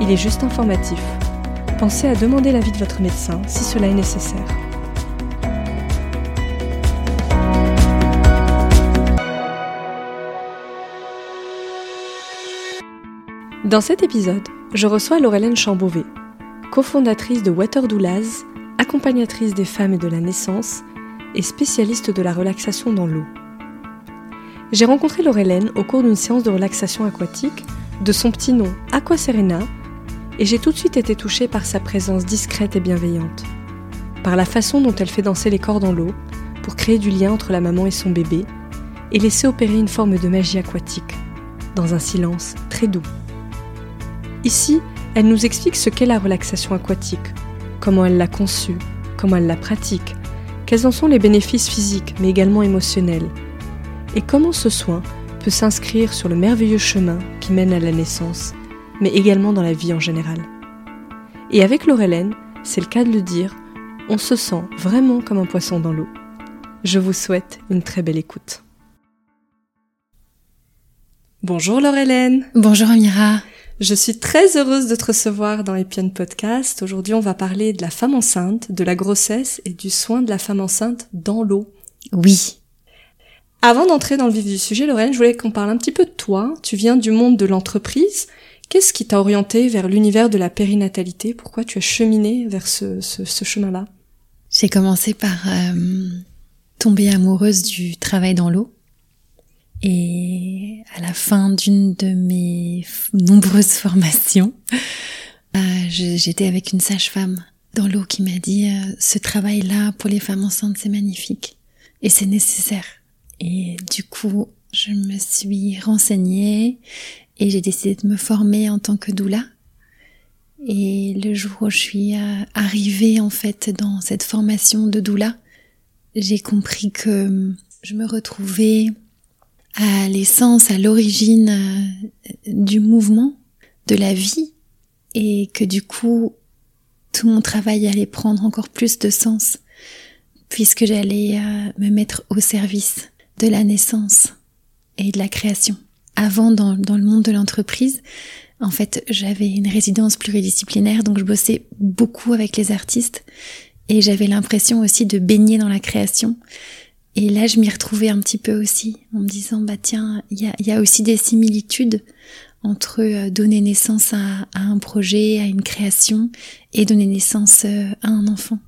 il est juste informatif. Pensez à demander l'avis de votre médecin si cela est nécessaire. Dans cet épisode, je reçois Laurelène Chambouvet, cofondatrice de Water Doulas, accompagnatrice des femmes et de la naissance et spécialiste de la relaxation dans l'eau. J'ai rencontré Laurelène au cours d'une séance de relaxation aquatique de son petit nom Aqua Serena et j'ai tout de suite été touchée par sa présence discrète et bienveillante, par la façon dont elle fait danser les corps dans l'eau pour créer du lien entre la maman et son bébé et laisser opérer une forme de magie aquatique, dans un silence très doux. Ici, elle nous explique ce qu'est la relaxation aquatique, comment elle l'a conçue, comment elle la pratique, quels en sont les bénéfices physiques mais également émotionnels, et comment ce soin peut s'inscrire sur le merveilleux chemin qui mène à la naissance, mais également dans la vie en général. Et avec Laurelène, c'est le cas de le dire, on se sent vraiment comme un poisson dans l'eau. Je vous souhaite une très belle écoute. Bonjour Laurelène. Bonjour Amira. Je suis très heureuse de te recevoir dans Epion Podcast. Aujourd'hui, on va parler de la femme enceinte, de la grossesse et du soin de la femme enceinte dans l'eau. Oui. Avant d'entrer dans le vif du sujet, Lorraine, je voulais qu'on parle un petit peu de toi. Tu viens du monde de l'entreprise. Qu'est-ce qui t'a orienté vers l'univers de la périnatalité? Pourquoi tu as cheminé vers ce, chemin-là? J'ai commencé par euh, tomber amoureuse du travail dans l'eau. Et à la fin d'une de mes nombreuses formations, euh, j'étais avec une sage-femme dans l'eau qui m'a dit euh, ce travail-là pour les femmes enceintes c'est magnifique et c'est nécessaire. Et du coup, je me suis renseignée et j'ai décidé de me former en tant que doula. Et le jour où je suis euh, arrivée en fait dans cette formation de doula, j'ai compris que je me retrouvais à l'essence, à l'origine euh, du mouvement, de la vie, et que du coup, tout mon travail allait prendre encore plus de sens, puisque j'allais euh, me mettre au service de la naissance et de la création. Avant, dans, dans le monde de l'entreprise, en fait, j'avais une résidence pluridisciplinaire, donc je bossais beaucoup avec les artistes, et j'avais l'impression aussi de baigner dans la création. Et là, je m'y retrouvais un petit peu aussi, en me disant, bah tiens, il y a, aussi des similitudes entre euh, donner naissance à, à, un projet, à une création, et donner naissance euh, à un enfant.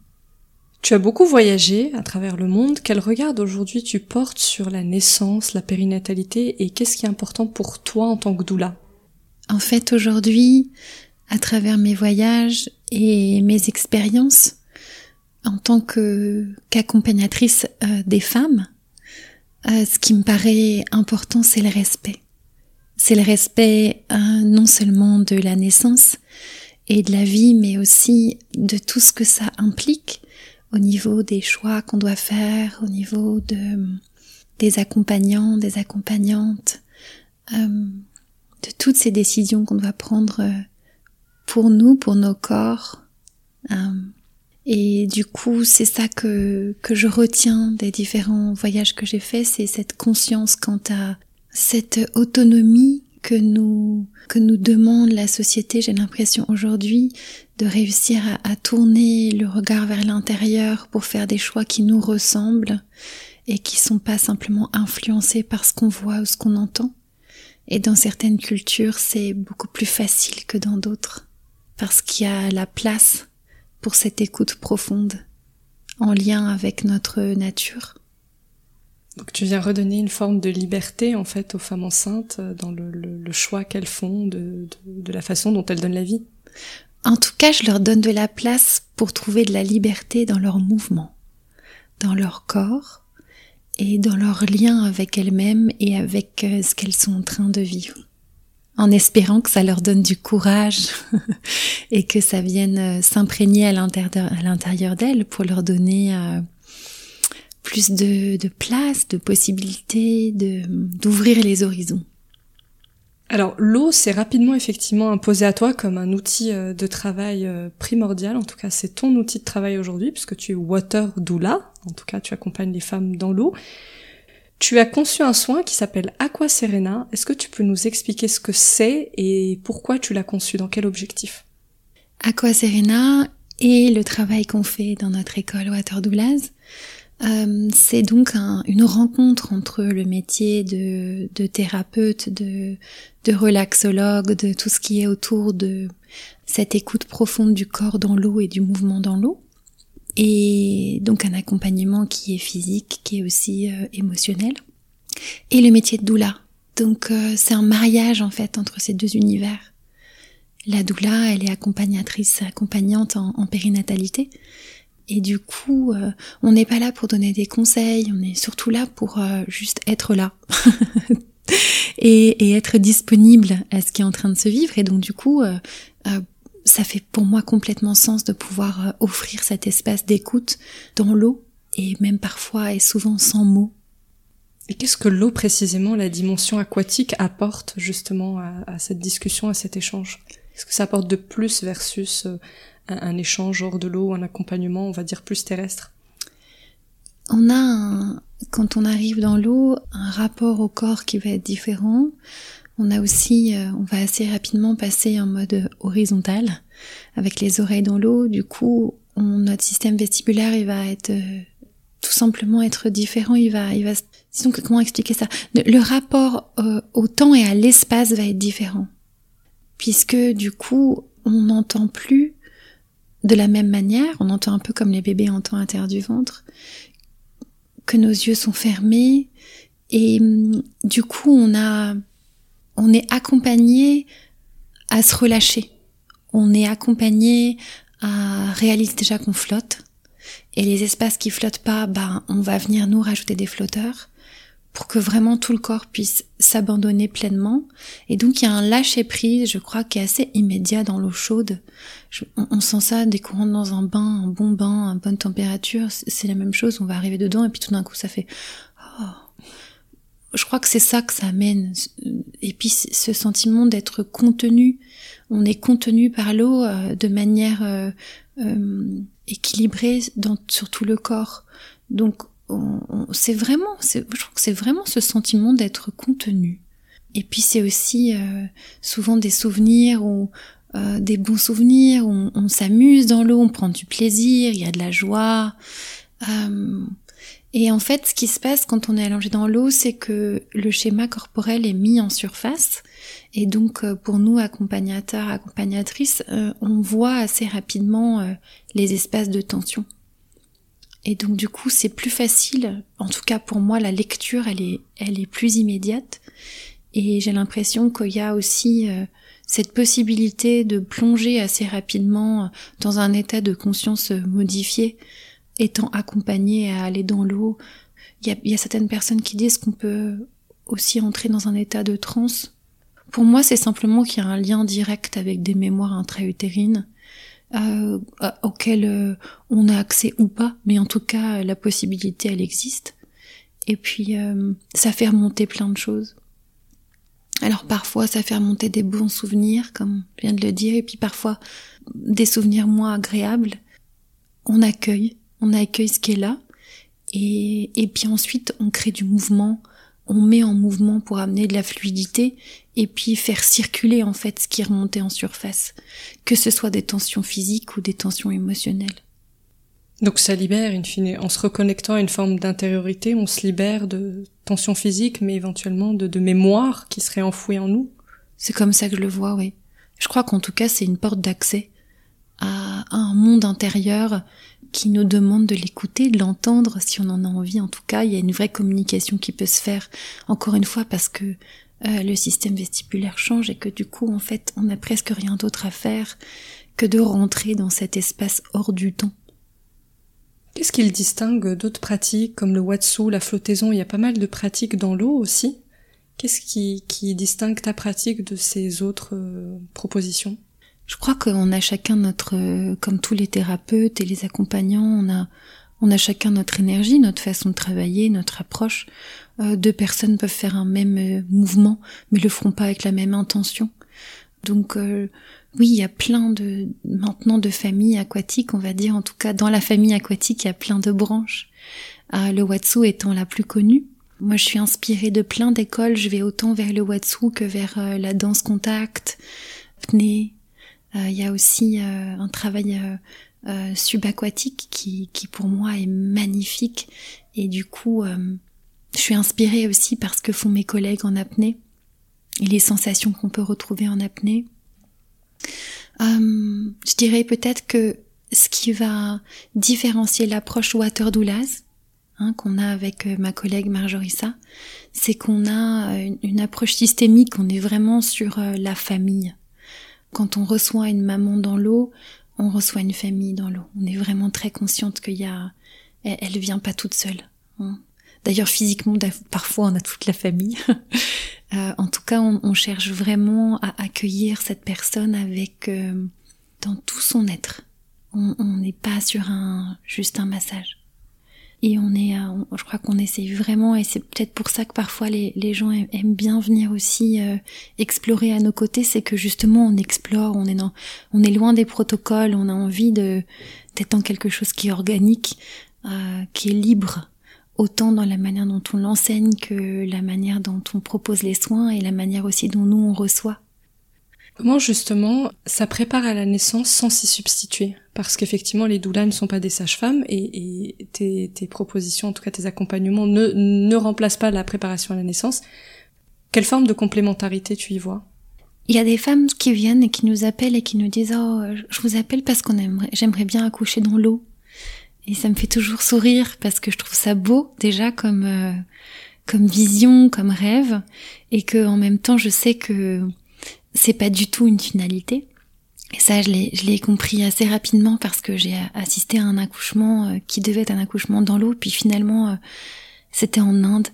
Tu as beaucoup voyagé à travers le monde. Quel regard aujourd'hui tu portes sur la naissance, la périnatalité, et qu'est-ce qui est important pour toi en tant que doula? En fait, aujourd'hui, à travers mes voyages et mes expériences, en tant que qu'accompagnatrice euh, des femmes, euh, ce qui me paraît important, c'est le respect. C'est le respect euh, non seulement de la naissance et de la vie, mais aussi de tout ce que ça implique au niveau des choix qu'on doit faire, au niveau de des accompagnants, des accompagnantes, de toutes ces décisions qu'on doit prendre pour nous, pour nos corps. Et du coup, c'est ça que, que je retiens des différents voyages que j'ai faits, c'est cette conscience quant à cette autonomie que nous, que nous demande la société, j'ai l'impression aujourd'hui, de réussir à, tourner le regard vers l'intérieur pour faire des choix qui nous ressemblent et qui sont pas simplement influencés par ce qu'on voit ou ce qu'on entend. Et dans certaines cultures, c'est beaucoup plus facile que dans d'autres, parce qu'il y a la place pour cette écoute profonde en lien avec notre nature. Donc tu viens redonner une forme de liberté en fait aux femmes enceintes euh, dans le, choix qu'elles font de, la façon dont elles donnent la vie. En tout cas, je leur donne de la place pour trouver de la liberté dans leur mouvement, dans leur corps et dans leur lien avec elles-mêmes et avec euh, ce qu'elles sont en train de vivre. en espérant que ça leur donne du courage et que ça vienne euh, s'imprégner à l'intérieur d'elles pour leur donner plus de, de, place, de possibilités, d'ouvrir les horizons. Alors l'eau s'est rapidement effectivement imposée à toi comme un outil euh, de travail primordial. En tout cas, c'est ton outil de travail aujourd'hui puisque tu es water doula. En tout cas, tu accompagnes les femmes dans l'eau. Tu as conçu un soin qui s'appelle Aqua Serena. Est-ce que tu peux nous expliquer ce que c'est et pourquoi tu l'as conçu, dans quel objectif? Aqua Serena et le travail qu'on fait dans notre école Water Doulas, euh, c'est donc une rencontre entre le métier de, thérapeute, de, de relaxologue, de tout ce qui est autour de cette écoute profonde du corps dans l'eau et du mouvement dans l'eau, et donc un accompagnement qui est physique, qui est aussi euh, émotionnel, et le métier de doula. Donc euh, c'est un mariage en fait entre ces deux univers. La doula, elle est accompagnatrice, accompagnante en, périnatalité, et du coup, euh, on n'est pas là pour donner des conseils, on est surtout là pour juste être là. et, être disponible à ce qui est en train de se vivre. Et donc du coup, ça fait pour moi complètement sens de pouvoir euh, offrir cet espace d'écoute dans l'eau et même parfois et souvent sans mots. Et qu'est-ce que l'eau précisément, la dimension aquatique apporte justement à, cette discussion, à cet échange? Est-ce que ça apporte de plus versus un, échange hors de l'eau, un accompagnement, on va dire, plus terrestre On a, quand on arrive dans l'eau, un rapport au corps qui va être différent. On a aussi, euh, on va assez rapidement passer en mode horizontal avec les oreilles dans l'eau. Du coup, notre système vestibulaire, il va être euh, tout simplement être différent. Il va, il va. Disons que comment expliquer ça? Le rapport euh, au temps et à l'espace va être différent, puisque du coup, on n'entend plus de la même manière. On entend un peu comme les bébés entendent à terre du ventre, que nos yeux sont fermés et hum, du coup, on a on est accompagné à se relâcher. On est accompagné à réaliser déjà qu'on flotte. Et les espaces qui flottent pas, ben, on va venir nous rajouter des flotteurs pour que vraiment tout le corps puisse s'abandonner pleinement. Et donc il y a un lâcher prise, je crois, qui est assez immédiat dans l'eau chaude. on, sent ça des courants dans un bain, un bon bain, à bonne température, c'est la même chose. On va arriver dedans et puis tout d'un coup ça fait oh, je crois que c'est ça que ça amène. Et puis ce sentiment d'être contenu. On est contenu par l'eau euh, de manière euh, euh, équilibrée dans, sur tout le corps. Donc c'est vraiment, je crois que c'est vraiment ce sentiment d'être contenu. Et puis c'est aussi souvent des souvenirs ou des bons souvenirs. On, on s'amuse dans l'eau, on prend du plaisir, il y a de la joie. Et en fait, ce qui se passe quand on est allongé dans l'eau, c'est que le schéma corporel est mis en surface. Et donc, euh, pour nous, accompagnateurs, accompagnatrices, euh, on voit assez rapidement euh, les espaces de tension. Et donc, du coup, c'est plus facile. En tout cas, pour moi, la lecture, elle est, elle est plus immédiate. Et j'ai l'impression qu'il y a aussi cette possibilité de plonger assez rapidement dans un état de conscience modifié étant accompagné à aller dans l'eau. Il y a, certaines personnes qui disent qu'on peut aussi entrer dans un état de transe. Pour moi, c'est simplement qu'il y a un lien direct avec des mémoires intra-utérines euh, auxquelles euh, on a accès ou pas, mais en tout cas, la possibilité, elle existe. Et puis, euh, ça fait remonter plein de choses. Alors parfois, ça fait remonter des bons souvenirs, comme je viens de le dire, et puis parfois des souvenirs moins agréables. On accueille, on accueille ce qui est là, et, et puis ensuite on crée du mouvement, on met en mouvement pour amener de la fluidité, et puis faire circuler en fait ce qui remonté en surface, que ce soit des tensions physiques ou des tensions émotionnelles. Donc ça libère, in fine, en se reconnectant à une forme d'intériorité, on se libère de tensions physiques, mais éventuellement de, de mémoire qui serait enfouie en nous. C'est comme ça que je le vois, oui. Je crois qu'en tout cas c'est une porte d'accès à un monde intérieur qui nous demande de l'écouter, de l'entendre si on en a envie. En tout cas, il y a une vraie communication qui peut se faire, encore une fois, parce que euh, le système vestibulaire change et que du coup, en fait, on n'a presque rien d'autre à faire que de rentrer dans cet espace hors du temps. Qu'est-ce qu'il distingue d'autres pratiques comme le watsu, la flottaison? Il y a pas mal de pratiques dans l'eau aussi Qu'est-ce qui, qui distingue ta pratique de ces autres propositions? Je crois qu'on a chacun notre, comme tous les thérapeutes et les accompagnants, on a on a chacun notre énergie, notre façon de travailler, notre approche. Euh, deux personnes peuvent faire un même euh, mouvement, mais le feront pas avec la même intention. Donc euh, oui, il y a plein de maintenant de familles aquatiques, on va dire. En tout cas, dans la famille aquatique, il y a plein de branches. le Watsu étant la plus connue. Moi, je suis inspirée de plein d'écoles. Je vais autant vers le Watsu que vers la danse contact, apnée. Il y a aussi un travail euh, subaquatique qui, pour moi est magnifique et du coup euh, je suis inspirée aussi par ce que font mes collègues en apnée et les sensations qu'on peut retrouver en apnée. Euh, je dirais peut-être que ce qui va différencier l'approche Water Doulas hein, qu'on a avec ma collègue Marjorissa, c'est qu'on a une, approche systémique, on est vraiment sur la famille. Quand on reçoit une maman dans l'eau, on reçoit une famille dans l'eau. On est vraiment très consciente qu'il y a, elle, ne vient pas toute seule. Hein. D'ailleurs, physiquement, parfois, on a toute la famille. Euh, en tout cas, on, cherche vraiment à accueillir cette personne avec euh, dans tout son être. On n'est pas sur un juste un massage. Et on est, je crois qu'on essaye vraiment, et c'est peut-être pour ça que parfois les, gens aiment bien venir aussi euh, explorer à nos côtés, c'est que justement on explore, on est dans, on est loin des protocoles, on a envie de d'être dans quelque chose qui est organique, euh, qui est libre, autant dans la manière dont on l'enseigne que la manière dont on propose les soins et la manière aussi dont nous on reçoit. Comment justement ça prépare à la naissance sans s'y substituer? Parce qu'effectivement les doulas ne sont pas des sages-femmes et, tes, propositions, en tout cas tes accompagnements, ne, ne remplacent pas la préparation à la naissance. Quelle forme de complémentarité tu y vois? Il y a des femmes qui viennent et qui nous appellent et qui nous disent oh je vous appelle parce qu'on aimerait j'aimerais bien accoucher dans l'eau. Et ça me fait toujours sourire parce que je trouve ça beau déjà comme euh, comme vision comme rêve. Et que en même temps je sais que c'est pas du tout une finalité. Et ça, je l'ai, compris assez rapidement parce que j'ai assisté à un accouchement euh, qui devait être un accouchement dans l'eau, puis finalement, euh, c'était en Inde.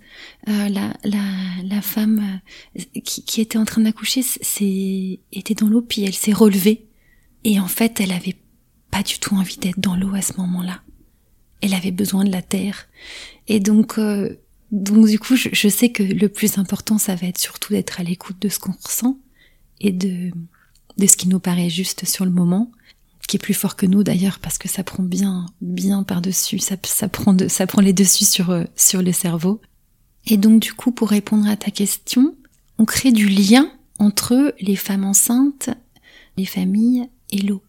Euh, la, la, la femme qui, qui était en train d'accoucher était dans l'eau, puis elle s'est relevée. Et en fait, elle avait pas du tout envie d'être dans l'eau à ce moment-là. Elle avait besoin de la terre. Et donc, donc du coup, je, je sais que le plus important, ça va être surtout d'être à l'écoute de ce qu'on ressent et de, de ce qui nous paraît juste sur le moment, qui est plus fort que nous d'ailleurs parce que ça prend bien, bien par-dessus, ça, ça, prend ça prend les dessus sur, euh, sur le cerveau. Et donc du coup, pour répondre à ta question, on crée du lien entre les femmes enceintes, les familles et l'eau.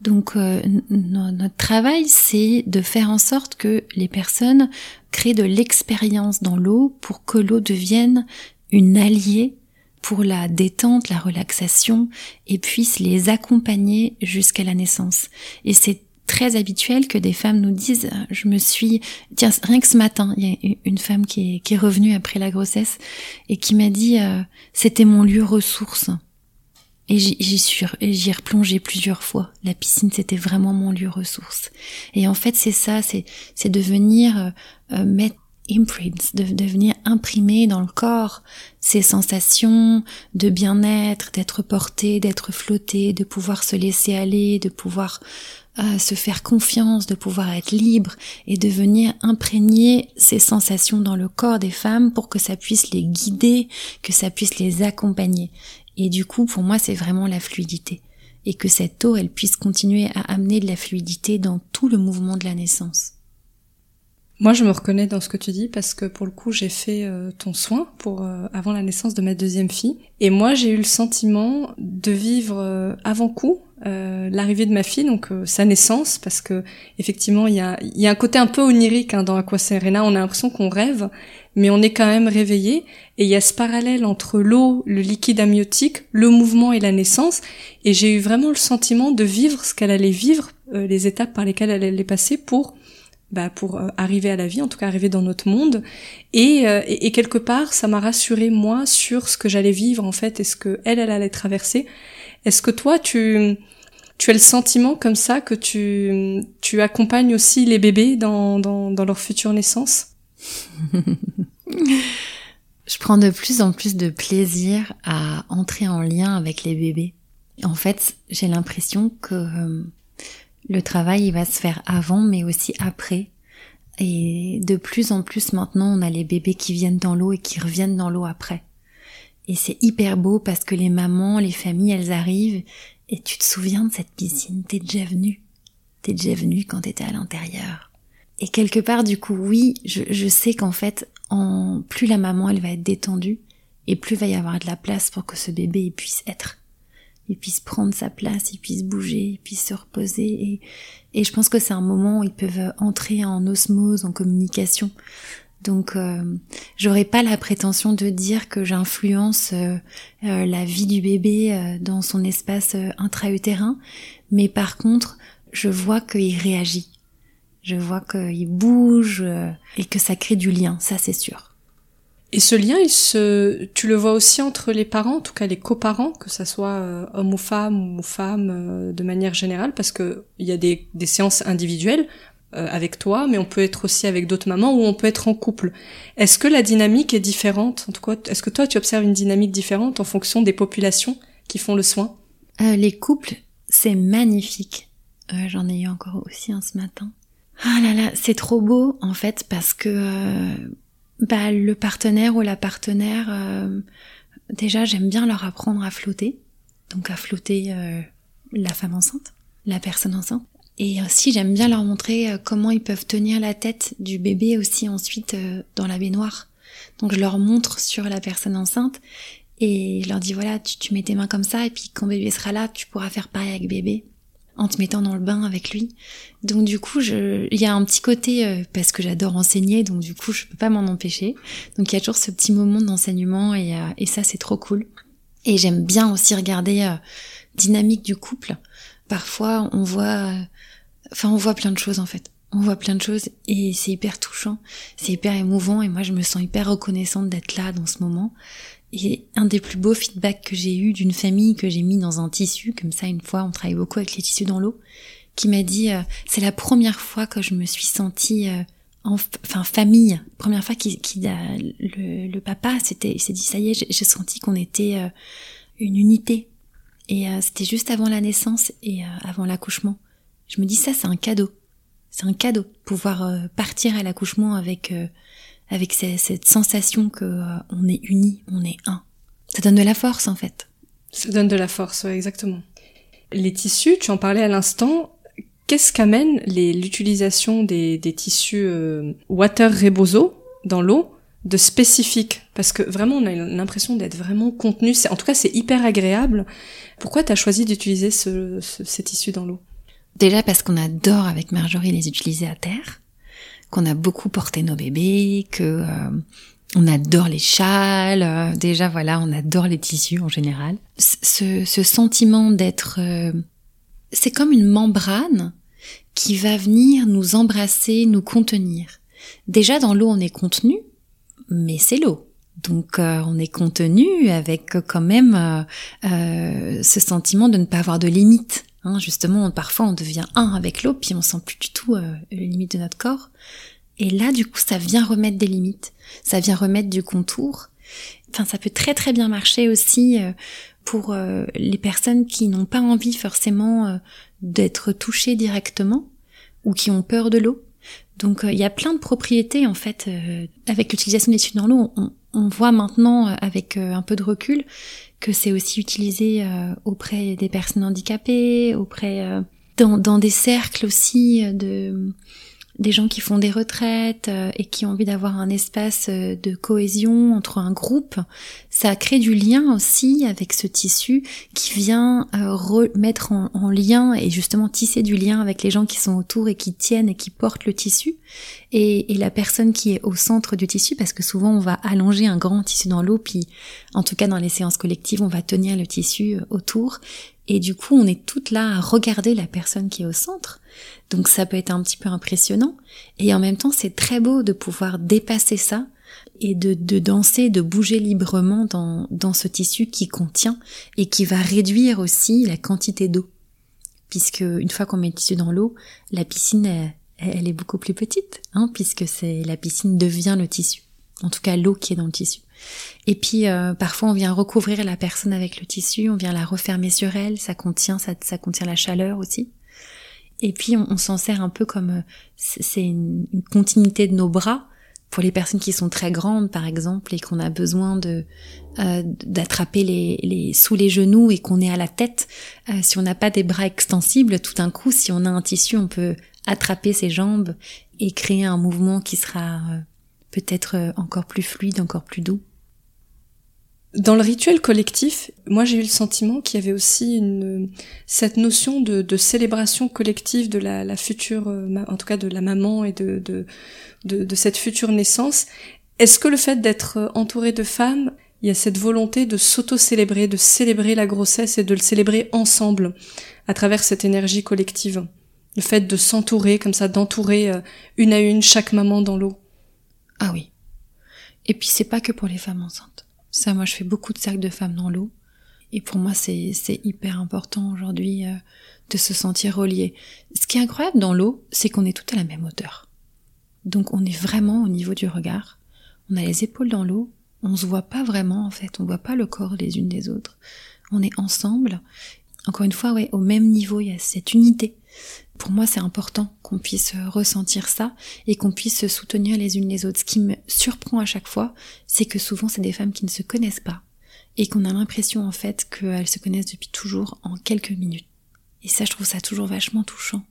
Donc euh, notre travail, c'est de faire en sorte que les personnes créent de l'expérience dans l'eau pour que l'eau devienne une alliée pour la détente, la relaxation, et puissent les accompagner jusqu'à la naissance. Et c'est très habituel que des femmes nous disent je me suis tiens rien que ce matin il y a une femme qui est, revenue après la grossesse et qui m'a dit euh, c'était mon lieu ressource. Et j'y suis j'y ai replongé plusieurs fois. La piscine c'était vraiment mon lieu ressource. Et en fait c'est ça c'est c'est de venir euh, euh, mettre imprints, de, devenir imprimé dans le corps ces sensations de bien-être, d'être porté, d'être flotté, de pouvoir se laisser aller, de pouvoir euh, se faire confiance, de pouvoir être libre et de venir imprégner ces sensations dans le corps des femmes pour que ça puisse les guider, que ça puisse les accompagner. Et du coup, pour moi, c'est vraiment la fluidité. Et que cette eau, elle puisse continuer à amener de la fluidité dans tout le mouvement de la naissance. Moi, je me reconnais dans ce que tu dis parce que pour le coup, j'ai fait euh, ton soin pour euh, avant la naissance de ma deuxième fille, et moi, j'ai eu le sentiment de vivre euh, avant coup l'arrivée de ma fille, donc sa naissance, parce que effectivement, il y a, y a un côté un peu onirique hein, dans Aqua Serena. On a l'impression qu'on rêve, mais on est quand même réveillé. Et il y a ce parallèle entre l'eau, le liquide amniotique, le mouvement et la naissance. Et j'ai eu vraiment le sentiment de vivre ce qu'elle allait vivre, les étapes par lesquelles elle allait passer pour bah, pour euh, arriver à la vie, en tout cas arriver dans notre monde. Euh, et, et, quelque part, ça m'a rassuré moi sur ce que j'allais vivre en fait et ce que elle, elle allait traverser. Est-ce que toi, tu, tu as le sentiment comme ça que tu, tu accompagnes aussi les bébés dans, dans, dans leur future naissance? Je prends de plus en plus de plaisir à entrer en lien avec les bébés. En fait, j'ai l'impression que euh, le travail il va se faire avant mais aussi après. Et de plus en plus maintenant, on a les bébés qui viennent dans l'eau et qui reviennent dans l'eau après. Et c'est hyper beau parce que les mamans, les familles, elles arrivent et tu te souviens de cette piscine, t'es déjà venu. T'es déjà venu quand t'étais à l'intérieur? Et quelque part, du coup, oui, je, je sais qu'en fait, en plus la maman, elle va être détendue, et plus va y avoir de la place pour que ce bébé puisse être. Il puisse prendre sa place, il puisse bouger, il puisse se reposer. Et, et je pense que c'est un moment où ils peuvent entrer en osmose, en communication. Donc, euh, j'aurais pas la prétention de dire que j'influence euh, euh, la vie du bébé dans son espace intra-utérin, mais par contre, je vois qu'il réagit. Je vois qu'il bouge et que ça crée du lien, ça c'est sûr. Et ce lien, il se, tu le vois aussi entre les parents, en tout cas les coparents, que ça soit homme ou femme ou femme de manière générale, parce que il y a des, des séances individuelles euh, avec toi, mais on peut être aussi avec d'autres mamans ou on peut être en couple. Est-ce que la dynamique est différente? En tout cas, est-ce que toi tu observes une dynamique différente en fonction des populations qui font le soin? Euh, Les couples, c'est magnifique. Euh, J'en ai eu encore aussi un ce matin. Ah là là, c'est trop beau en fait parce que euh, bah, le partenaire ou la partenaire, déjà j'aime bien leur apprendre à flotter, donc à flotter la femme enceinte, la personne enceinte. Et aussi, j'aime bien leur montrer euh, comment ils peuvent tenir la tête du bébé aussi ensuite euh, dans la baignoire. Donc je leur montre sur la personne enceinte et je leur dis voilà, tu, tu mets tes mains comme ça et puis quand bébé sera là, tu pourras faire pareil avec bébé en te mettant dans le bain avec lui. Donc du coup, il y a un petit côté euh, parce que j'adore enseigner, donc du coup, je peux pas m'en empêcher. Donc il y a toujours ce petit moment d'enseignement et, et ça c'est trop cool. Et j'aime bien aussi regarder dynamique du couple. Parfois, on voit Enfin, on voit plein de choses en fait. On voit plein de choses et c'est hyper touchant, c'est hyper émouvant et moi je me sens hyper reconnaissante d'être là dans ce moment. Et un des plus beaux feedbacks que j'ai eu d'une famille que j'ai mis dans un tissu, comme ça une fois, on travaille beaucoup avec les tissus dans l'eau, qui m'a dit euh, c'est la première fois que je me suis sentie euh, enfin famille, première fois qu'il le, le, papa c'était s'est dit ça y est j'ai senti qu'on était euh, une unité et c'était juste avant la naissance et avant l'accouchement je me dis ça, c'est un cadeau. C'est un cadeau. Pouvoir euh, partir à l'accouchement avec, euh, avec cette, sensation que euh, on est unis, on est un. Ça donne de la force, en fait. Ça donne de la force, exactement. Les tissus, tu en parlais à l'instant. Qu'est-ce qu'amène l'utilisation des, des, tissus water rebozo dans l'eau de spécifique Parce que vraiment, on a l'impression d'être vraiment contenu. En tout cas, c'est hyper agréable. Pourquoi tu as choisi d'utiliser ce, ces tissus dans l'eau? Déjà parce qu'on adore avec Marjorie les utiliser à terre, qu'on a beaucoup porté nos bébés, que euh, on adore les châles. Euh, déjà voilà, on adore les tissus en général. Ce, sentiment d'être, euh, c'est comme une membrane qui va venir nous embrasser, nous contenir. Déjà dans l'eau on est contenu, mais c'est l'eau. Donc on est contenu avec quand même ce sentiment de ne pas avoir de limites. Hein, justement, parfois on devient un avec l'eau, puis on sent plus du tout euh, les limites de notre corps. Et là, du coup, ça vient remettre des limites, ça vient remettre du contour. Enfin, ça peut très très bien marcher aussi euh, pour euh, les personnes qui n'ont pas envie forcément d'être touchées directement ou qui ont peur de l'eau. Donc, il y a plein de propriétés en fait avec l'utilisation des tissus dans l'eau. On, voit maintenant avec un peu de recul que c'est aussi utilisé euh, auprès des personnes handicapées, auprès euh, dans, des cercles aussi euh, de des gens qui font des retraites et qui ont envie d'avoir un espace de cohésion entre un groupe, ça crée du lien aussi avec ce tissu qui vient remettre en, en, lien et justement tisser du lien avec les gens qui sont autour et qui tiennent et qui portent le tissu. Et, la personne qui est au centre du tissu, parce que souvent on va allonger un grand tissu dans l'eau, puis en tout cas dans les séances collectives, on va tenir le tissu euh, autour, et du coup on est toutes là à regarder la personne qui est au centre. Donc ça peut être un petit peu impressionnant, et en même temps c'est très beau de pouvoir dépasser ça et de, de, danser, de bouger librement dans, dans ce tissu qui contient et qui va réduire aussi la quantité d'eau. Puisque une fois qu'on met le tissu dans l'eau, la piscine elle est beaucoup plus petite, hein, puisque c'est la piscine devient le tissu. en tout cas l'eau qui est dans le tissu. Et puis euh, parfois on vient recouvrir la personne avec le tissu, on vient la refermer sur elle, ça contient ça, ça contient la chaleur aussi. Et puis on, s'en sert un peu comme euh, c'est une, continuité de nos bras pour les personnes qui sont très grandes par exemple et qu'on a besoin de euh, d'attraper les, les, sous les genoux et qu'on est à la tête. si on n'a pas des bras extensibles, tout d'un coup, si on a un tissu, on peut attraper ses jambes et créer un mouvement qui sera peut-être encore plus fluide, encore plus doux. Dans le rituel collectif, moi j'ai eu le sentiment qu'il y avait aussi une, cette notion de, de célébration collective de la, la, future, euh, en tout cas de la maman et de, de, de, de cette future naissance. Est-ce que le fait d'être euh, entouré de femmes, il y a cette volonté de s'auto-célébrer, de célébrer la grossesse et de le célébrer ensemble à travers cette énergie collective? Le fait de s'entourer comme ça, d'entourer euh, une à une chaque maman dans l'eau? Ah oui. Et puis c'est pas que pour les femmes enceintes. Ça, moi, je fais beaucoup de cercles de femmes dans l'eau. Et pour moi, c'est hyper important aujourd'hui euh, de se sentir relié. Ce qui est incroyable dans l'eau, c'est qu'on est toutes à la même hauteur. Donc on est vraiment au niveau du regard. On a les épaules dans l'eau. On se voit pas vraiment en fait. On voit pas le corps les unes des autres. On est ensemble. Encore une fois, ouais, au même niveau, il y a cette unité. Pour moi, c'est important qu'on puisse ressentir ça et qu'on puisse se soutenir les unes les autres. Ce qui me surprend à chaque fois, c'est que souvent, c'est des femmes qui ne se connaissent pas et qu'on a l'impression en fait qu'elles se connaissent depuis toujours en quelques minutes. Et ça, je trouve ça toujours vachement touchant.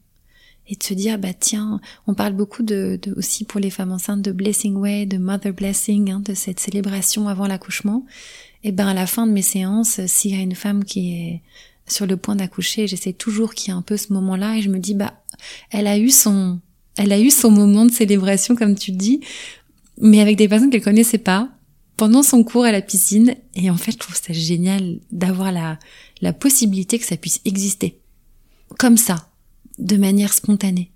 Et de se dire, bah tiens, on parle beaucoup de, aussi pour les femmes enceintes de blessing way, de mother blessing, hein, de cette célébration avant l'accouchement. Et ben à la fin de mes séances, s'il y a une femme qui est sur le point d'accoucher, j'essaie toujours qu'il y ait un peu ce moment-là et je me dis bah elle a eu son elle a eu son moment de célébration comme tu dis, mais avec des personnes qu'elle connaissait pas. Pendant son cours à la piscine et en fait je trouve ça génial d'avoir la la possibilité que ça puisse exister. Comme ça, de manière spontanée.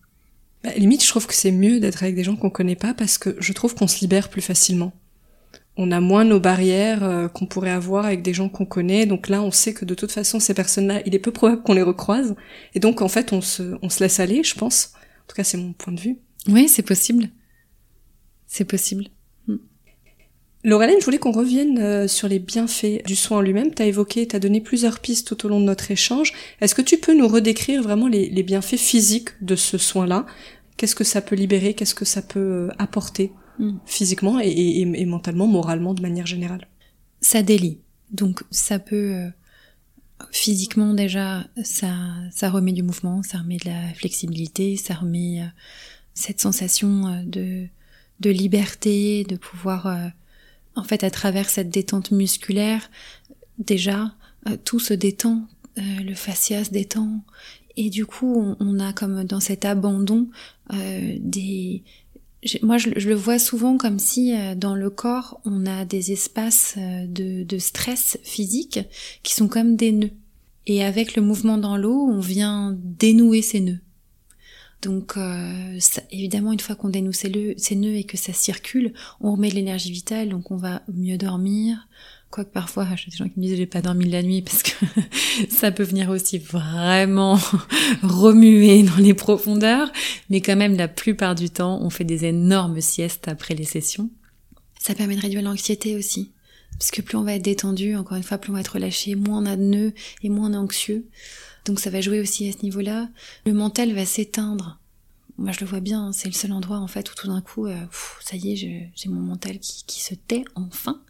Bah, limite, je trouve que c'est mieux d'être avec des gens qu'on connaît pas parce que je trouve qu'on se libère plus facilement on a moins nos barrières euh, qu'on pourrait avoir avec des gens qu'on connaît. Donc là, on sait que de toute façon, ces personnes-là, il est peu probable qu'on les recroise. Et donc, en fait, on se, on se laisse aller, je pense. En tout cas, c'est mon point de vue. Oui, c'est possible. C'est possible. Hmm. Laurelène, je voulais qu'on revienne euh, sur les bienfaits du soin en lui-même. Tu as évoqué, tu as donné plusieurs pistes tout au long de notre échange. Est-ce que tu peux nous redécrire vraiment les, les bienfaits physiques de ce soin-là? Qu'est-ce que ça peut libérer? Qu'est-ce que ça peut euh, apporter? Mm. physiquement et, mentalement, moralement de manière générale. Ça délie. Donc ça peut euh, physiquement déjà, ça, ça remet du mouvement, ça remet de la flexibilité, ça remet euh, cette sensation euh, de, de liberté, de pouvoir, en fait, à travers cette détente musculaire, déjà, tout se détend, le fascia se détend, et du coup, on, on a comme dans cet abandon des moi, je, le vois souvent comme si euh, dans le corps, on a des espaces euh, de, stress physique qui sont comme des nœuds. Et avec le mouvement dans l'eau, on vient dénouer ces nœuds. Donc, euh, évidemment, une fois qu'on dénoue ces nœuds et que ça circule, on remet de l'énergie vitale, donc on va mieux dormir, Quoique parfois, j'ai des gens qui me disent j'ai pas dormi la nuit parce que ça peut venir aussi vraiment remuer dans les profondeurs. Mais quand même, la plupart du temps, on fait des énormes siestes après les sessions. Ça permet de réduire l'anxiété aussi. Parce que plus on va être détendu, encore une fois, plus on va être relâché, moins on a de nœuds et moins on est anxieux. Donc ça va jouer aussi à ce niveau-là. Le mental va s'éteindre. Moi je le vois bien, c'est le seul endroit en fait où tout d'un coup, euh, ça y est, j'ai mon mental qui se tait enfin.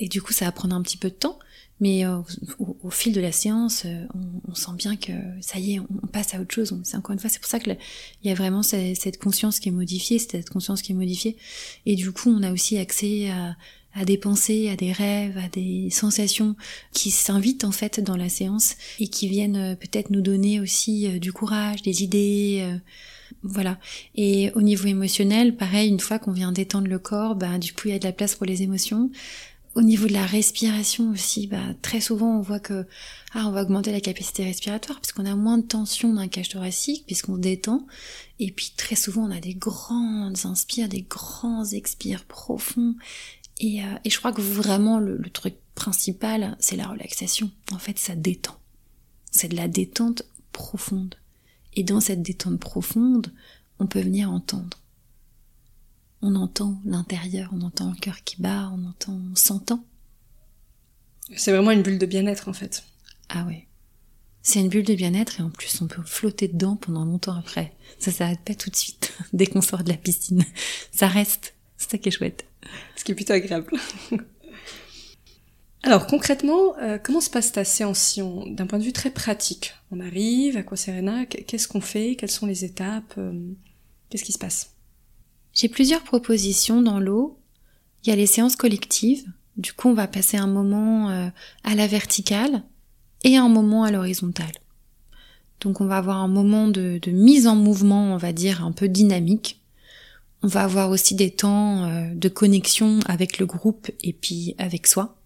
Et du coup, ça va prendre un petit peu de temps. Mais euh, au, fil de la séance, euh, on, sent bien que ça y est, on, passe à autre chose. C'est encore une fois, c'est pour ça qu'il y a vraiment cette, conscience qui est modifiée, cette conscience qui est modifiée. Et du coup, on a aussi accès à, des pensées, à des rêves, à des sensations qui s'invitent en fait dans la séance et qui viennent euh, peut-être nous donner aussi du courage, des idées. voilà. Et au niveau émotionnel, pareil, une fois qu'on vient détendre le corps, bah, du coup, il y a de la place pour les émotions. Au niveau de la respiration aussi, bah, très souvent on voit que ah, on va augmenter la capacité respiratoire puisqu'on a moins de tension dans la cage thoracique puisqu'on détend. Et puis très souvent on a des grandes inspires, des grands expires profonds. Et, euh, et je crois que vraiment le, le truc principal c'est la relaxation. En fait ça détend. C'est de la détente profonde. Et dans cette détente profonde, on peut venir entendre. On entend l'intérieur, on entend le cœur qui bat, on entend, on s'entend. C'est vraiment une bulle de bien-être en fait. Ah ouais. C'est une bulle de bien-être et en plus on peut flotter dedans pendant longtemps après. Ça s'arrête pas tout de suite dès qu'on sort de la piscine. Ça reste. C'est ça qui est chouette. Ce qui est plutôt agréable. Alors concrètement, euh, comment se passe ta séance d'un point de vue très pratique On arrive, à quoi Serena? Qu'est-ce qu'on fait? Quelles sont les étapes? Euh, Qu'est-ce qui se passe? J'ai plusieurs propositions dans l'eau. Il y a les séances collectives. Du coup, on va passer un moment euh, à la verticale et un moment à l'horizontale. Donc on va avoir un moment de, mise en mouvement, on va dire, un peu dynamique. On va avoir aussi des temps de connexion avec le groupe et puis avec soi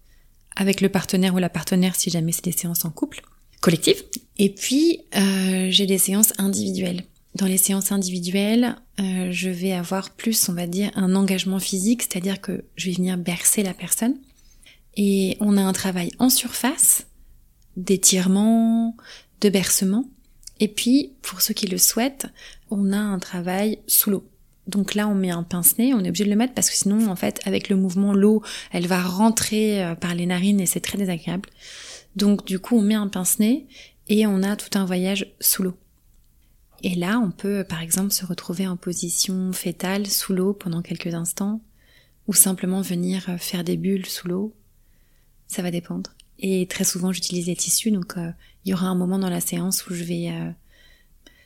avec le partenaire ou la partenaire si jamais c'est des séances en couple, collective. Et puis euh, j'ai des séances individuelles. Dans les séances individuelles, euh, je vais avoir plus, on va dire, un engagement physique, c'est-à-dire que je vais venir bercer la personne. Et on a un travail en surface, d'étirement, de bercement. Et puis, pour ceux qui le souhaitent, on a un travail sous l'eau. Donc là, on met un pince-nez, on est obligé de le mettre parce que sinon, en fait, avec le mouvement, l'eau, elle va rentrer euh, par les narines et c'est très désagréable. Donc du coup, on met un pince-nez et on a tout un voyage sous l'eau. Et là, on peut, par exemple, se retrouver en position fétale sous l'eau pendant quelques instants ou simplement venir euh, faire des bulles sous l'eau. Ça va dépendre. Et très souvent, j'utilise les tissus, donc euh, il y aura un moment dans la séance où je vais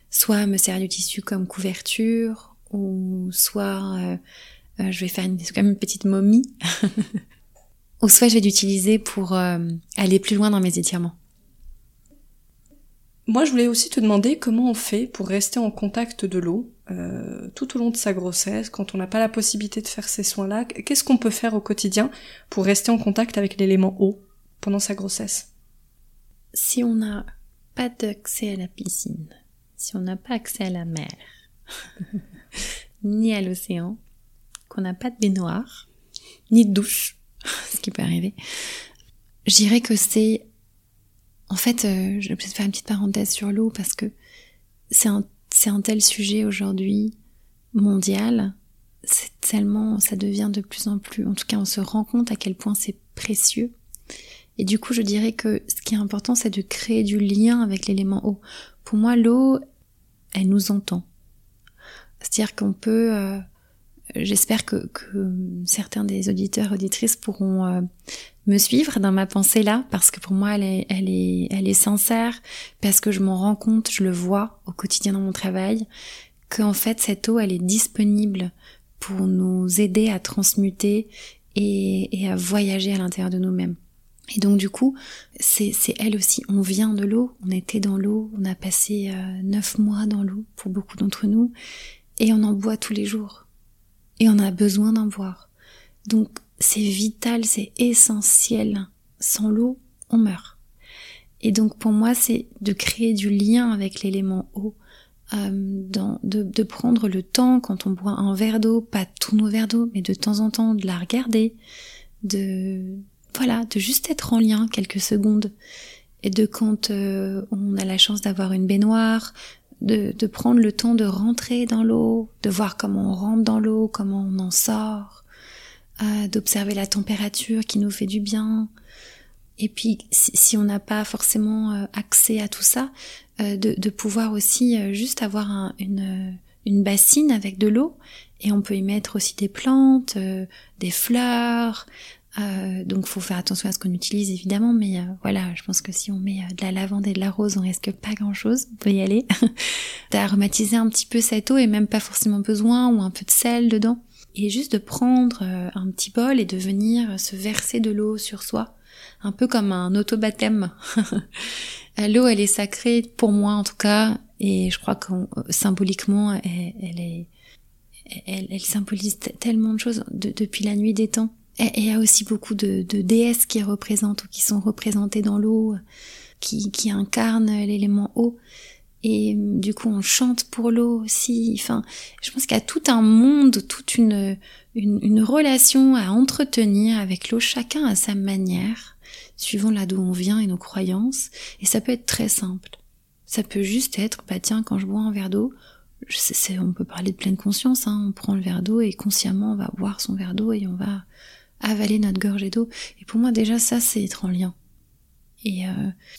soit me servir du tissu comme couverture ou soit euh, euh, je vais faire une, même une petite momie, ou soit je vais l'utiliser pour euh, aller plus loin dans mes étirements. Moi, je voulais aussi te demander comment on fait pour rester en contact de l'eau tout au long de sa grossesse, quand on n'a pas la possibilité de faire ces soins-là. Qu'est-ce qu'on peut faire au quotidien pour rester en contact avec l'élément eau pendant sa grossesse? Si on n'a pas d'accès à la piscine, si on n'a pas accès à la mer, ni à l'océan, qu'on n'a pas de baignoire, ni de douche, ce qui peut arriver. Je dirais que c'est, en fait, euh, je vais peut-être faire une petite parenthèse sur l'eau parce que c'est un, tel sujet aujourd'hui mondial. C'est tellement, ça devient de plus en plus, en tout cas, on se rend compte à quel point c'est précieux. Et du coup, je dirais que ce qui est important, c'est de créer du lien avec l'élément eau. Pour moi, l'eau, elle nous entend. C'est-à-dire qu'on peut, euh, j'espère que, que, certains des auditeurs auditrices pourront euh, me suivre dans ma pensée là, parce que pour moi elle est, elle est, elle est sincère, parce que je m'en rends compte, je le vois au quotidien dans mon travail, qu'en fait cette eau elle est disponible pour nous aider à transmuter et, et à voyager à l'intérieur de nous-mêmes. Et donc du coup, c'est elle aussi. On vient de l'eau, on était dans l'eau, on a passé euh, neuf mois dans l'eau pour beaucoup d'entre nous, et on en boit tous les jours. Et on a besoin d'en boire. Donc c'est vital, c'est essentiel. Sans l'eau, on meurt. Et donc pour moi, c'est de créer du lien avec l'élément eau, euh, de, de, prendre le temps quand on boit un verre d'eau, pas tous nos verres d'eau, mais de temps en temps de la regarder, de voilà, de juste être en lien quelques secondes, et de quand euh, on a la chance d'avoir une baignoire, de, prendre le temps de rentrer dans l'eau, de voir comment on rentre dans l'eau, comment on en sort, euh, d'observer la température qui nous fait du bien. Et puis, si, on n'a pas forcément euh, accès à tout ça, euh, de, pouvoir aussi juste avoir une, une bassine avec de l'eau, et on peut y mettre aussi des plantes, des fleurs, euh, donc faut faire attention à ce qu'on utilise évidemment, mais euh, voilà, je pense que si on met euh, de la lavande et de la rose, on risque pas grand chose. On peut y aller. D'aromatiser un petit peu cette eau et même pas forcément besoin ou un peu de sel dedans. Et juste de prendre euh, un petit bol et de venir se verser de l'eau sur soi, un peu comme un auto-baptême. l'eau, elle est sacrée pour moi en tout cas, et je crois que symboliquement, elle, est, elle, elle, symbolise tellement de choses depuis la nuit des temps il y a aussi beaucoup de, déesses qui représentent ou qui sont représentées dans l'eau, qui, incarnent l'élément eau. Et du coup, on chante pour l'eau aussi. Enfin, je pense qu'il y a tout un monde, toute une, relation à entretenir avec l'eau, chacun à sa manière, suivant là d'où on vient et nos croyances. Et ça peut être très simple. Ça peut juste être, bah tiens, quand je bois un verre d'eau, on peut parler de pleine conscience, hein, on prend le verre d'eau et consciemment on va boire son verre d'eau et on va avaler notre gorgée d'eau. Et pour moi déjà ça c'est être en lien. Et euh,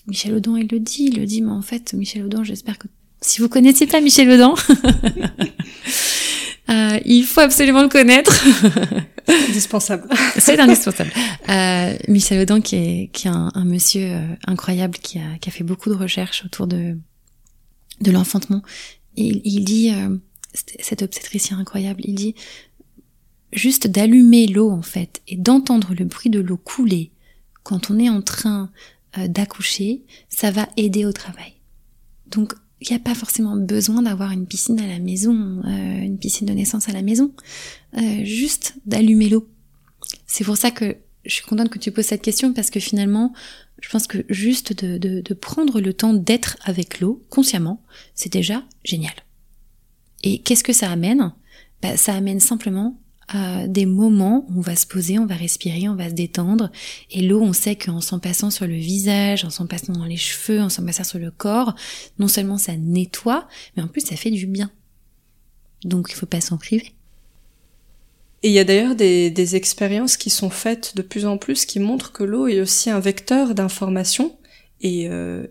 Michel Audin il le dit, il le dit, mais en fait Michel Audin, j'espère que si vous connaissez pas Michel Audin, euh, il faut absolument le connaître. indispensable. C'est indispensable. Euh, Michel Audin qui est, qui est un, monsieur euh, incroyable qui a, qui a fait beaucoup de recherches autour de de l'enfantement. Et il dit, euh, cet obstétricien incroyable, il dit juste d'allumer l'eau en fait et d'entendre le bruit de l'eau couler quand on est en train euh, d'accoucher, ça va aider au travail. Donc il n'y a pas forcément besoin d'avoir une piscine à la maison, euh, une piscine de naissance à la maison, euh, juste d'allumer l'eau. C'est pour ça que je suis contente que tu poses cette question parce que finalement, je pense que juste de, de prendre le temps d'être avec l'eau consciemment, c'est déjà génial. Et qu'est-ce que ça amène? Bah, Ça amène simplement des moments où on va se poser, on va respirer, on va se détendre. Et l'eau, on sait qu'en s'en passant sur le visage, en s'en passant dans les cheveux, en s'en passant sur le corps, non seulement ça nettoie, mais en plus ça fait du bien. Donc il faut pas s'en priver. Et il y a d'ailleurs des, expériences qui sont faites de plus en plus qui montrent que l'eau est aussi un vecteur d'information et, euh,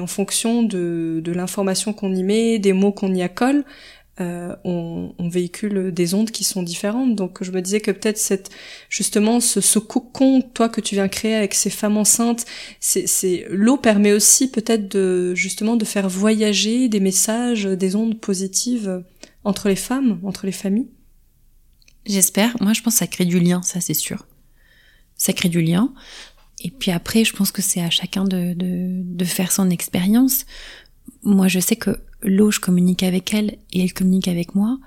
en fonction de, de l'information qu'on y met, des mots qu'on y accole, euh, on, on, véhicule des ondes qui sont différentes. Donc je me disais que peut-être cette justement ce, ce, cocon toi que tu viens créer avec ces femmes enceintes, c'est l'eau permet aussi peut-être de justement de faire voyager des messages, des ondes positives entre les femmes, entre les familles. J'espère. Moi je pense que ça crée du lien, ça c'est sûr. Ça crée du lien. Et puis après, je pense que c'est à chacun de, de, de faire son expérience. Moi, je sais que l'eau, je communique avec elle et elle communique avec moi.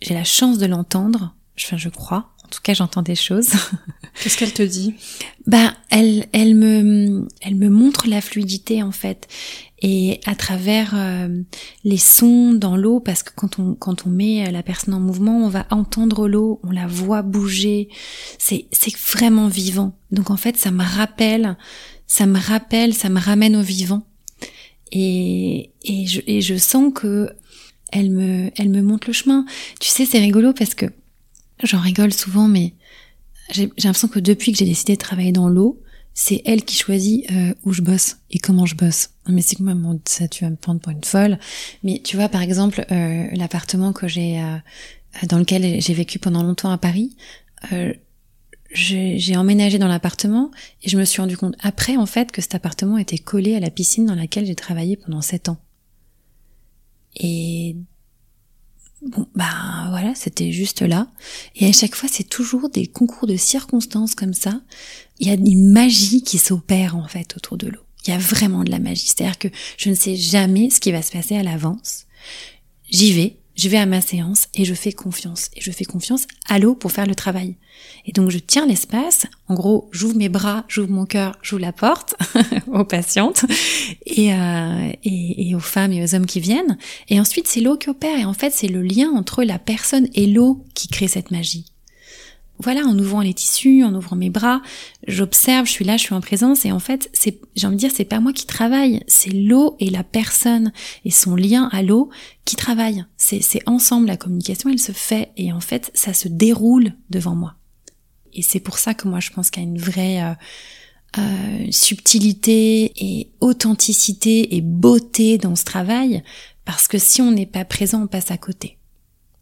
J'ai la chance de l'entendre. Enfin, je crois. En tout cas, j'entends des choses. Qu'est-ce qu'elle te dit? Ben, elle, elle me, elle me montre la fluidité en fait, et à travers euh, les sons dans l'eau, parce que quand on, quand on met la personne en mouvement, on va entendre l'eau, on la voit bouger. C'est, c'est vraiment vivant. Donc en fait, ça me rappelle, ça me rappelle, ça me ramène au vivant. Et, et, je, et je sens que elle me, elle me montre le chemin. Tu sais, c'est rigolo parce que j'en rigole souvent, mais j'ai l'impression que depuis que j'ai décidé de travailler dans l'eau, c'est elle qui choisit euh, où je bosse et comment je bosse. mais c'est quand même ça, tu vas me prendre pour une folle. Mais tu vois, par exemple, euh, l'appartement que j'ai, euh, dans lequel j'ai vécu pendant longtemps à Paris, j'ai emménagé dans l'appartement et je me suis rendu compte après en fait que cet appartement était collé à la piscine dans laquelle j'ai travaillé pendant sept ans. Et bon bah voilà, c'était juste là. Et à chaque fois, c'est toujours des concours de circonstances comme ça. Il y a une magie qui s'opère en fait autour de l'eau. Il y a vraiment de la magie. C'est-à-dire que je ne sais jamais ce qui va se passer à l'avance. J'y vais, je vais à ma séance et je fais confiance. Et je fais confiance à l'eau pour faire le travail. Et donc je tiens l'espace. En gros, j'ouvre mes bras, j'ouvre mon cœur, j'ouvre la porte aux patientes et, euh, et, et, aux femmes et aux hommes qui viennent. Et ensuite, c'est l'eau qui opère. Et en fait, c'est le lien entre la personne et l'eau qui crée cette magie voilà, en ouvrant les tissus, en ouvrant mes bras, j'observe, je suis là, je suis en présence, et en fait, c'est, j'ai envie de dire, c'est pas moi qui travaille, c'est l'eau et la personne et son lien à l'eau qui travaillent. C'est, c'est ensemble la communication, elle se fait, et en fait, ça se déroule devant moi. Et c'est pour ça que moi, je pense qu'il y a une vraie euh, euh, subtilité et authenticité et beauté dans ce travail, parce que si on n'est pas présent, on passe à côté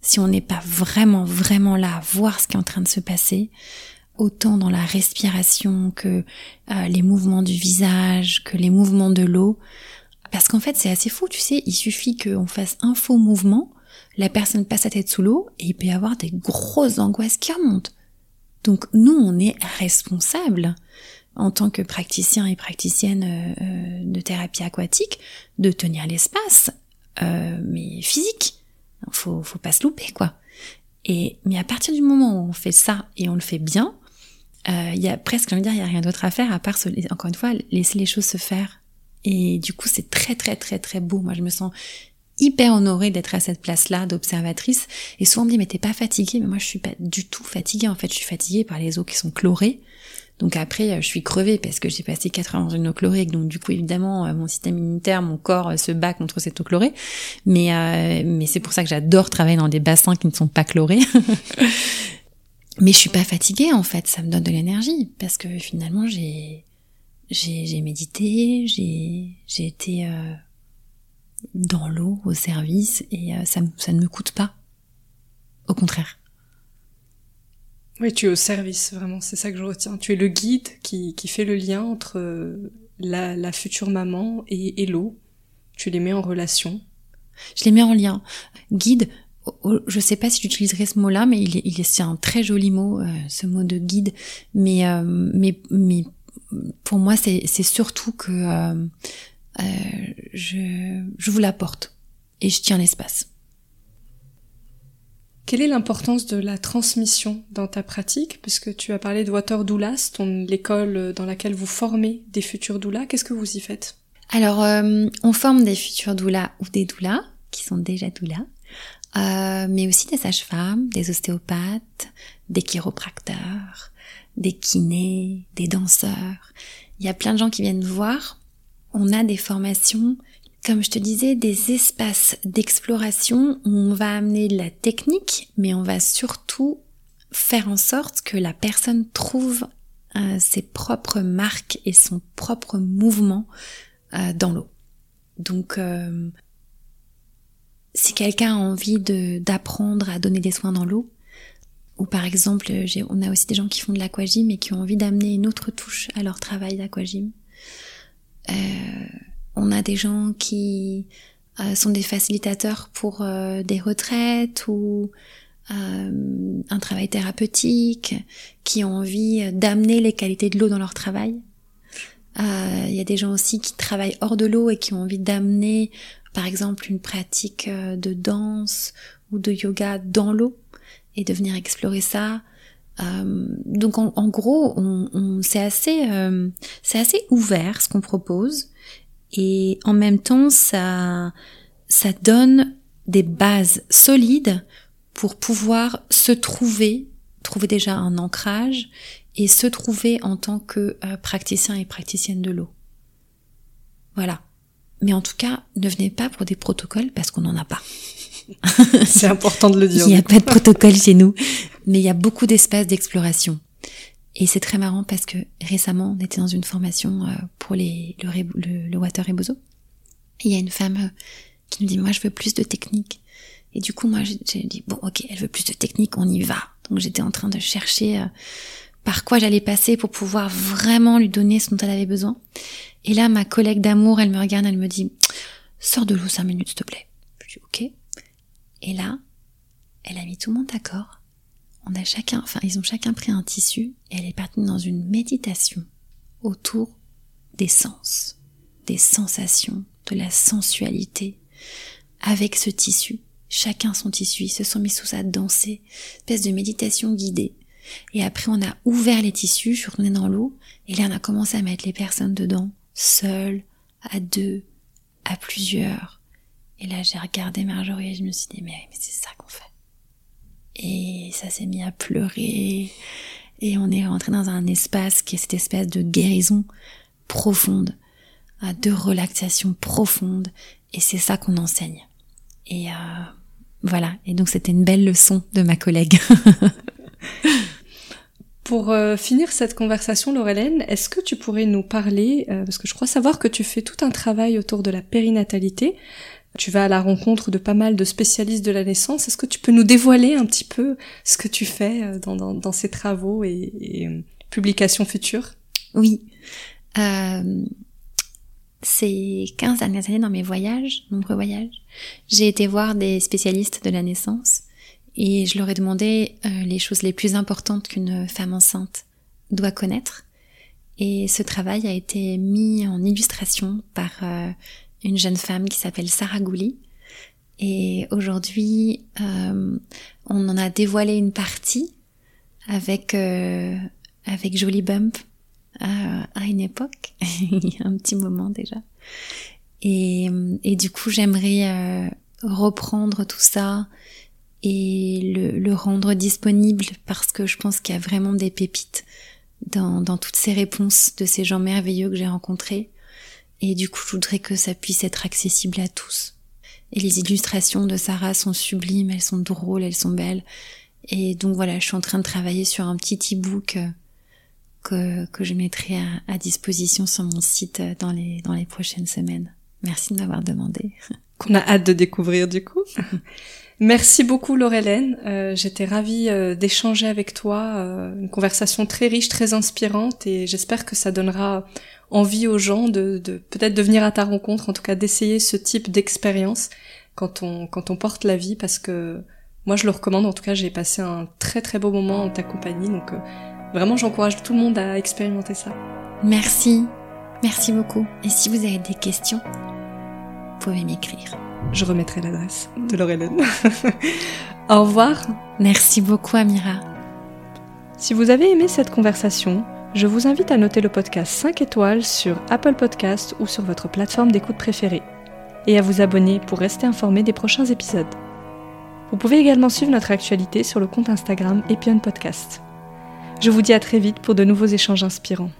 si on n'est pas vraiment, vraiment là à voir ce qui est en train de se passer, autant dans la respiration que euh, les mouvements du visage, que les mouvements de l'eau. Parce qu'en fait, c'est assez fou, tu sais, il suffit qu'on fasse un faux mouvement, la personne passe sa tête sous l'eau et il peut y avoir des grosses angoisses qui remontent. Donc nous, on est responsables en tant que praticien et praticienne euh, euh, de thérapie aquatique de tenir l'espace, mais physique faut, faut pas se louper, quoi. Et, mais à partir du moment où on fait ça et on le fait bien, euh, il y a presque, envie de dire, il y a rien d'autre à faire à part, encore une fois, laisser les choses se faire. Et du coup, c'est très, très, très, très beau. Moi, je me sens hyper honorée d'être à cette place-là d'observatrice. Et souvent on me dit, mais t'es pas fatiguée. Mais moi, je suis pas du tout fatiguée. En fait, je suis fatiguée par les eaux qui sont chlorées. Donc après, je suis crevée parce que j'ai passé 4 heures dans une eau chlorée, donc du coup évidemment mon système immunitaire, mon corps se bat contre cette eau chlorée. Mais mais c'est pour ça que j'adore travailler dans des bassins qui ne sont pas chlorés. mais je suis pas fatiguée en fait, ça me donne de l'énergie parce que finalement j'ai j'ai médité, j'ai j'ai été euh, dans l'eau au service et euh, ça ça ne me coûte pas. Au contraire. Oui, tu es au service, vraiment, c'est ça que je retiens. Tu es le guide qui, qui fait le lien entre euh, la, la future maman et, et l'eau. Tu les mets en relation. Je les mets en lien. Guide, je sais pas si j'utiliserais ce mot-là, mais il il est, c'est un très joli mot, euh, ce mot de guide. Mais, euh, mais, mais pour moi, c'est, surtout que euh, je, je vous l'apporte et je tiens l'espace. Quelle est l'importance de la transmission dans ta pratique? Puisque tu as parlé de Water Doulas, ton l'école dans laquelle vous formez des futurs doulas. Qu'est-ce que vous y faites? Alors, on forme des futurs doulas ou des doulas qui sont déjà doulas euh, mais aussi des sages-femmes, des ostéopathes, des chiropracteurs, des kinés, des danseurs. Il y a plein de gens qui viennent voir. On a des formations, comme je te disais, des espaces d'exploration où on va amener de la technique, mais on va surtout faire en sorte que la personne trouve euh, ses propres marques et son propre mouvement euh, dans l'eau. Donc si quelqu'un a envie d'apprendre à donner des soins dans l'eau, ou par exemple, on a aussi des gens qui font de l'aquagym et qui ont envie d'amener une autre touche à leur travail d'aquagym. Euh, on a des gens qui euh, sont des facilitateurs pour euh, des retraites ou un travail thérapeutique, qui ont envie d'amener les qualités de l'eau dans leur travail. Il y a des gens aussi qui travaillent hors de l'eau et qui ont envie d'amener par exemple une pratique euh, de danse ou de yoga dans l'eau et de venir explorer ça. Euh, donc en, gros, euh, c'est assez ouvert ce qu'on propose et en même temps ça, ça donne des bases solides pour pouvoir se trouver, trouver déjà un ancrage et se trouver en tant que praticien et praticienne de l'eau. Voilà. Mais en tout cas, ne venez pas pour des protocoles parce qu'on n'en a pas. C'est important de le dire. Il n'y a pas de protocole chez nous, mais il y a beaucoup d'espaces d'exploration. Et c'est très marrant parce que récemment, on était dans une formation euh, pour les, le, water rebozo. Il y a une femme euh, qui nous dit, moi, je veux plus de technique. Et du coup, moi, j'ai dit, bon, ok, elle veut plus de technique, on y va. Donc, j'étais en train de chercher euh, par quoi j'allais passer pour pouvoir vraiment lui donner ce dont elle avait besoin. Et là, ma collègue d'amour, elle me regarde, elle me dit, sors de l'eau cinq minutes, s'il te plaît. Je dis, ok. Et là, elle a mis tout le monde d'accord. On a chacun, enfin, ils ont chacun pris un tissu et elle est partie dans une méditation autour des sens, des sensations, de la sensualité. Avec ce tissu, chacun son tissu, ils se sont mis sous à danser, espèce de méditation guidée. Et après, on a ouvert les tissus, je suis retournée dans l'eau, et là, on a commencé à mettre les personnes dedans, seules, à deux, à plusieurs. Et là, j'ai regardé Marjorie et je me suis dit, mais, mais c'est ça qu'on fait. Et ça s'est mis à pleurer. Et on est rentré dans un espace qui est cette espèce de guérison profonde, de relaxation profonde. Et c'est ça qu'on enseigne. Et euh, voilà. Et donc c'était une belle leçon de ma collègue. Pour euh, finir cette conversation, Laurelène, est-ce que tu pourrais nous parler, euh, parce que je crois savoir que tu fais tout un travail autour de la périnatalité, tu vas à la rencontre de pas mal de spécialistes de la naissance, est-ce que tu peux nous dévoiler un petit peu ce que tu fais euh, dans, ces travaux et, publications futures? Oui. ces 15 dernières années dans mes voyages, nombreux voyages, j'ai été voir des spécialistes de la naissance et je leur ai demandé euh, les choses les plus importantes qu'une femme enceinte doit connaître. Et ce travail a été mis en illustration par euh, une jeune femme qui s'appelle Sarah Gouli. Et aujourd'hui, euh, on en a dévoilé une partie avec avec Jolie Bump à une époque, il y a un petit moment déjà. Et, du coup, j'aimerais reprendre tout ça et le, rendre disponible parce que je pense qu'il y a vraiment des pépites dans toutes ces réponses de ces gens merveilleux que j'ai rencontrés. Et du coup, je voudrais que ça puisse être accessible à tous. Et les illustrations de Sarah sont sublimes, elles sont drôles, elles sont belles. Et donc voilà, je suis en train de travailler sur un petit e-book euh, que, que je mettrai à, à, disposition sur mon site euh, dans les, dans les prochaines semaines. Merci de m'avoir demandé. Qu'on a hâte de découvrir du coup. Merci beaucoup Laurelène. Euh, J'étais ravie euh, d'échanger avec toi, euh, une conversation très riche, très inspirante, et j'espère que ça donnera envie aux gens de, de peut-être de venir à ta rencontre, en tout cas d'essayer ce type d'expérience quand on quand on porte la vie, parce que moi je le recommande. En tout cas, j'ai passé un très très beau moment en ta compagnie, donc euh, vraiment j'encourage tout le monde à expérimenter ça. Merci, merci beaucoup. Et si vous avez des questions, vous pouvez m'écrire. Je remettrai l'adresse de Laurelène. Au revoir. Merci beaucoup, Amira. Si vous avez aimé cette conversation, je vous invite à noter le podcast 5 étoiles sur Apple Podcast ou sur votre plateforme d'écoute préférée et à vous abonner pour rester informé des prochains épisodes. Vous pouvez également suivre notre actualité sur le compte Instagram Epion Podcast. Je vous dis à très vite pour de nouveaux échanges inspirants.